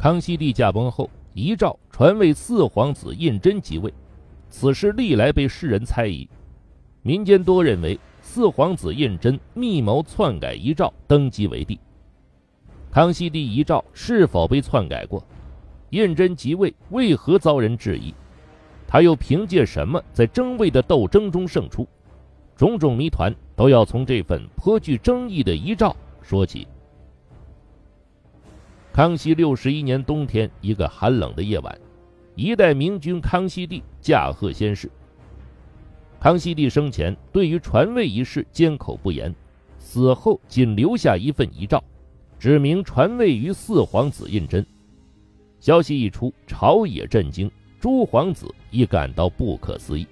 康熙帝驾崩后，遗诏传位四皇子胤禛即位，此事历来被世人猜疑。民间多认为四皇子胤禛密谋篡改遗诏，登基为帝。康熙帝遗诏是否被篡改过？胤禛即位为何遭人质疑？他又凭借什么在争位的斗争中胜出？种种谜团都要从这份颇具争议的遗诏说起。康熙六十一年冬天，一个寒冷的夜晚，一代明君康熙帝驾鹤仙逝。康熙帝生前对于传位一事缄口不言，死后仅留下一份遗诏，指明传位于四皇子胤禛。消息一出，朝野震惊，诸皇子亦感到不可思议。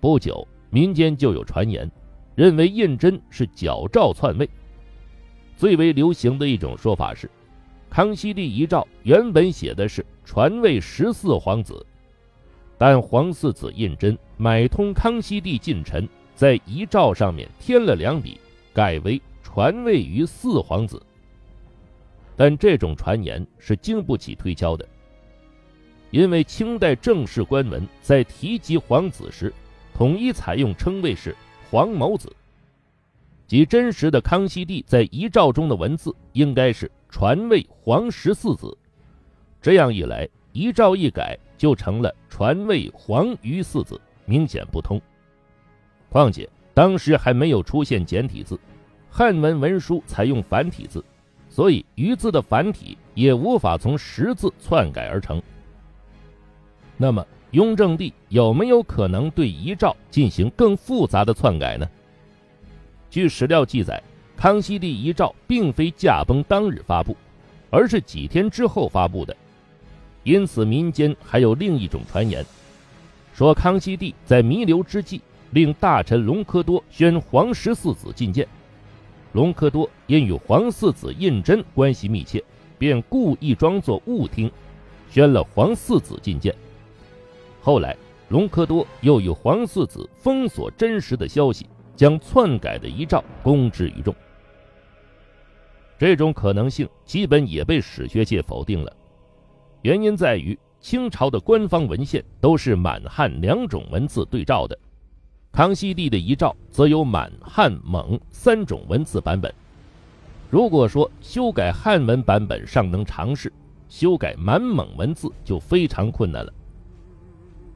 不久，民间就有传言，认为胤禛是矫诏篡位。最为流行的一种说法是，康熙帝遗诏原本写的是传位十四皇子，但皇四子胤禛买通康熙帝近臣，在遗诏上面添了两笔，改为传位于四皇子。但这种传言是经不起推敲的，因为清代正式官文在提及皇子时，统一采用称谓是皇某子。即真实的康熙帝在遗诏中的文字应该是传位皇十四子，这样一来，遗诏一改就成了传位皇于四子，明显不通。况且当时还没有出现简体字，汉文文书采用繁体字，所以余字的繁体也无法从十字篡改而成。那么，雍正帝有没有可能对遗诏进行更复杂的篡改呢？据史料记载，康熙帝遗诏并非驾崩当日发布，而是几天之后发布的。因此，民间还有另一种传言，说康熙帝在弥留之际，令大臣隆科多宣皇十四子觐见。隆科多因与皇四子胤禛关系密切，便故意装作误听，宣了皇四子觐见。后来，隆科多又与皇四子封锁真实的消息。将篡改的遗诏公之于众，这种可能性基本也被史学界否定了。原因在于清朝的官方文献都是满汉两种文字对照的，康熙帝的遗诏则有满汉蒙三种文字版本。如果说修改汉文版本尚能尝试，修改满蒙文字就非常困难了。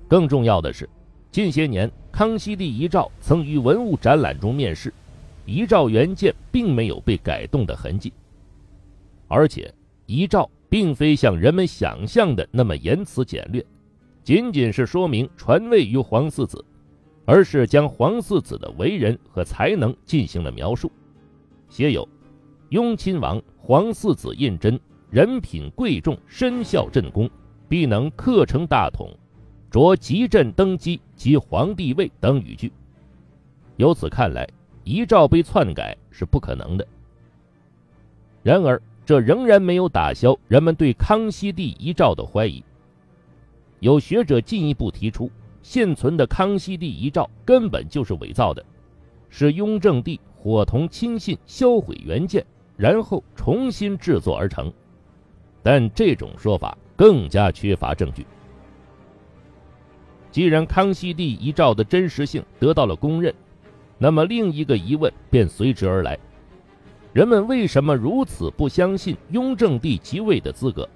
更重要的是。近些年，康熙帝遗诏曾于文物展览中面世，遗诏原件并没有被改动的痕迹。而且，遗诏并非像人们想象的那么言辞简略，仅仅是说明传位于皇四子，而是将皇四子的为人和才能进行了描述，写有：雍亲王皇四子胤禛，人品贵重，身效朕功，必能克成大统。着吉朕登基及皇帝位等语句，由此看来，遗诏被篡改是不可能的。然而，这仍然没有打消人们对康熙帝遗诏的怀疑。有学者进一步提出，现存的康熙帝遗诏根本就是伪造的，是雍正帝伙同亲信销毁原件，然后重新制作而成。但这种说法更加缺乏证据。既然康熙帝遗诏的真实性得到了公认，那么另一个疑问便随之而来：人们为什么如此不相信雍正帝即位的资格？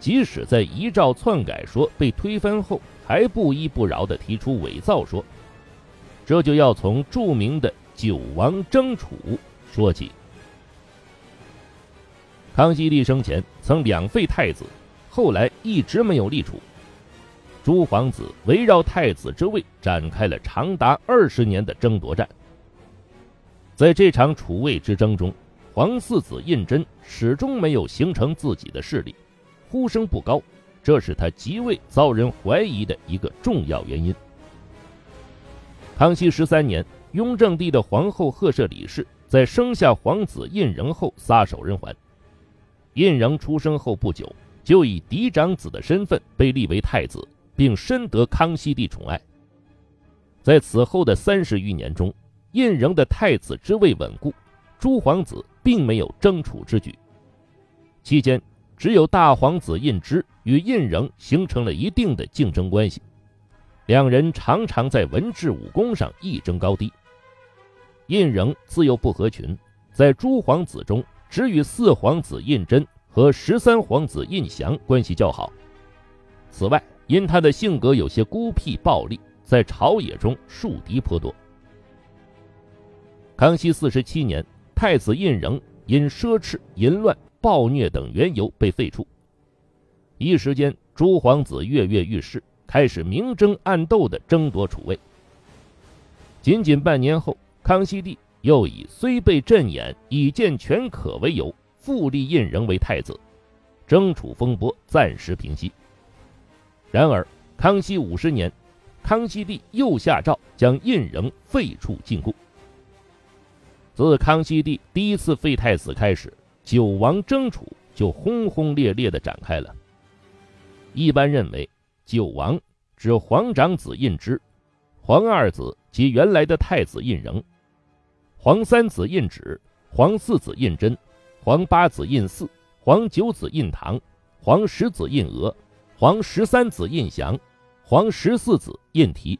即使在遗诏篡改说被推翻后，还不依不饶地提出伪造说？这就要从著名的九王争储说起。康熙帝生前曾两废太子，后来一直没有立储。诸皇子围绕太子之位展开了长达二十年的争夺战。在这场储位之争中，皇四子胤禛始终没有形成自己的势力，呼声不高，这是他即位遭人怀疑的一个重要原因。康熙十三年，雍正帝的皇后赫舍里氏在生下皇子胤禛后撒手人寰。胤禛出生后不久，就以嫡长子的身份被立为太子。并深得康熙帝宠爱。在此后的三十余年中，胤禛的太子之位稳固，诸皇子并没有争储之举。期间，只有大皇子胤禛与胤禛形成了一定的竞争关系，两人常常在文治武功上一争高低。胤禛自幼不合群，在诸皇子中只与四皇子胤禛和十三皇子胤祥关系较好。此外，因他的性格有些孤僻暴戾，在朝野中树敌颇多。康熙四十七年，太子胤禛因奢侈、淫乱、暴虐等缘由被废黜。一时间，诸皇子跃跃欲试，开始明争暗斗地争夺储位。仅仅半年后，康熙帝又以虽被朕眼，已见权可为由，复立胤禛为太子，争储风波暂时平息。然而，康熙五十年，康熙帝又下诏将胤禛废黜禁锢。自康熙帝第一次废太子开始，九王争储就轰轰烈烈地展开了。一般认为，九王指皇长子胤芝，皇二子及原来的太子胤禛，皇三子胤祉，皇四子胤禛，皇八子胤祀，皇九子胤堂，皇十子胤俄，皇十三子胤祥，皇十四子胤禔。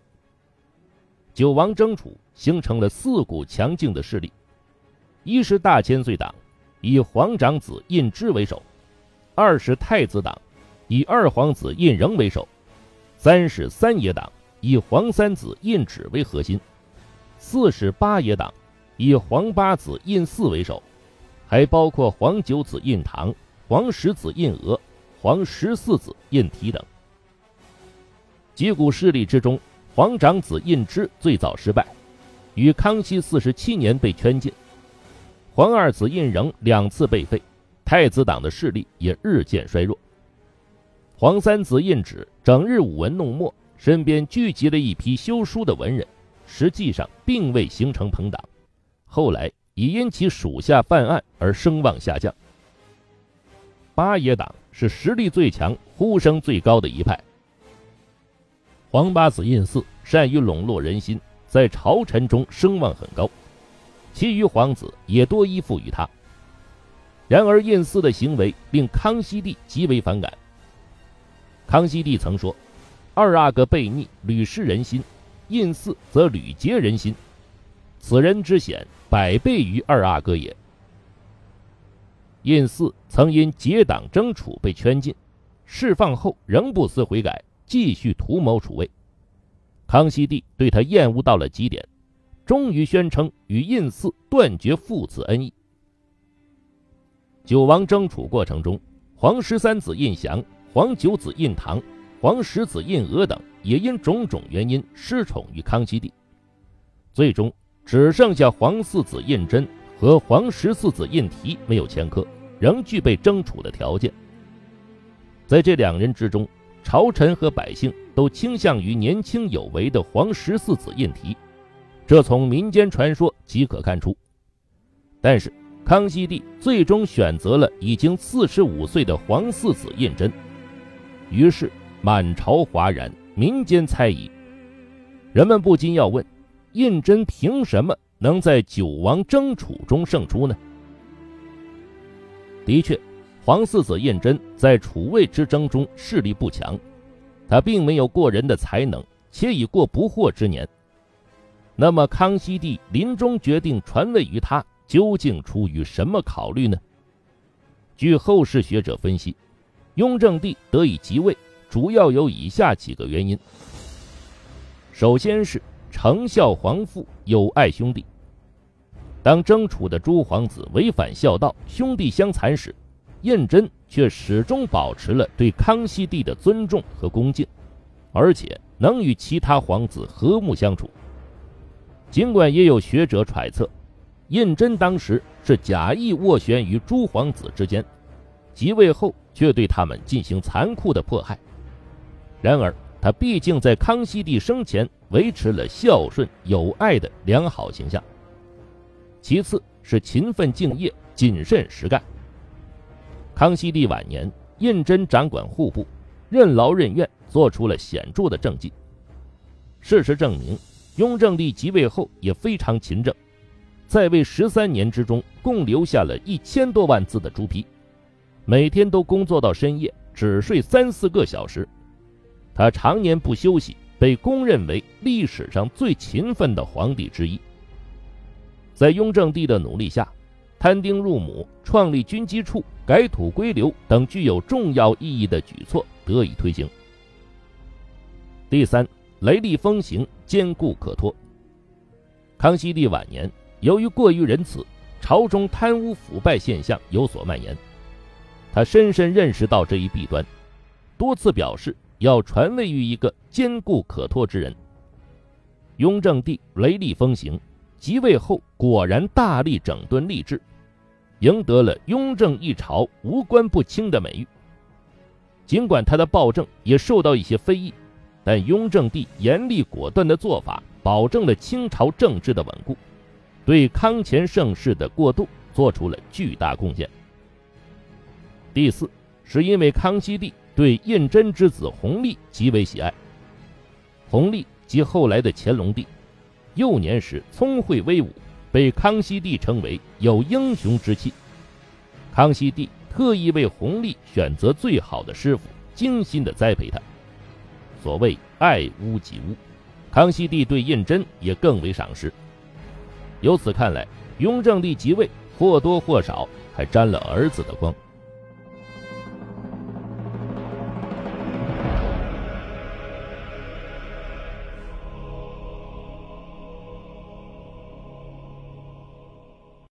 九王争储形成了四股强劲的势力。一是大千岁党，以皇长子胤之为首；二是太子党，以二皇子胤仍为首；三是三爷党，以皇三子胤祉为核心；四是八爷党，以皇八子胤祀为首，还包括皇九子胤堂、皇十子胤娥、皇十四子胤禔等。几股势力之中，皇长子胤芝最早失败，于康熙四十七年被圈禁。皇二子胤仍两次被废，太子党的势力也日渐衰弱。皇三子胤祉整日舞文弄墨，身边聚集了一批修书的文人，实际上并未形成朋党。后来已因其属下犯案而声望下降。八爷党是实力最强、呼声最高的一派。皇八子胤祀善于笼络人心，在朝臣中声望很高。其余皇子也多依附于他。然而，胤祀的行为令康熙帝极为反感。康熙帝曾说：“二阿哥悖逆，屡失人心；胤祀则屡结人心。此人之险，百倍于二阿哥也。”胤祀曾因结党争储被圈禁，释放后仍不思悔改，继续图谋储位。康熙帝对他厌恶到了极点。终于宣称与胤祀断绝父子恩义。九王争储过程中，皇十三子胤祥、皇九子胤堂、皇十子胤娥等也因种种原因失宠于康熙帝，最终只剩下皇四子胤禛和皇十四子胤禔没有前科，仍具备争储的条件。在这两人之中，朝臣和百姓都倾向于年轻有为的皇十四子胤禔。这从民间传说即可看出，但是康熙帝最终选择了已经四十五岁的皇四子胤禛，于是满朝哗然，民间猜疑，人们不禁要问：胤禛凭什么能在九王争储中胜出呢？的确，皇四子胤禛在储位之争中势力不强，他并没有过人的才能，且已过不惑之年。那么，康熙帝临终决定传位于他，究竟出于什么考虑呢？据后世学者分析，雍正帝得以即位，主要有以下几个原因：首先是承孝皇父，友爱兄弟。当争储的诸皇子违反孝道，兄弟相残时，胤禛却始终保持了对康熙帝的尊重和恭敬，而且能与其他皇子和睦相处。尽管也有学者揣测，胤禛当时是假意斡旋于诸皇子之间，即位后却对他们进行残酷的迫害。然而，他毕竟在康熙帝生前维持了孝顺友爱的良好形象。其次是勤奋敬业、谨慎实干。康熙帝晚年，胤禛掌管户部，任劳任怨，做出了显著的政绩。事实证明。雍正帝即位后也非常勤政，在位十三年之中，共留下了一千多万字的朱批，每天都工作到深夜，只睡三四个小时。他常年不休息，被公认为历史上最勤奋的皇帝之一。在雍正帝的努力下，摊丁入亩、创立军机处、改土归流等具有重要意义的举措得以推行。第三，雷厉风行，坚固可托。康熙帝晚年，由于过于仁慈，朝中贪污腐败现象有所蔓延。他深深认识到这一弊端，多次表示要传位于一个坚固可托之人。雍正帝雷厉风行，即位后果然大力整顿吏治，赢得了“雍正一朝无官不清”的美誉。尽管他的暴政也受到一些非议，但雍正帝严厉果断的做法，保证了清朝政治的稳固，对康乾盛世的过渡做出了巨大贡献。第四，是因为康熙帝对胤禛之子弘历极为喜爱。弘历即后来的乾隆帝，幼年时聪慧威武，被康熙帝称为有英雄之气。康熙帝特意为弘历选择最好的师傅，精心的栽培他。所谓爱屋及乌，康熙帝对胤禛也更为赏识。由此看来，雍正帝即位或多或少还沾了儿子的光。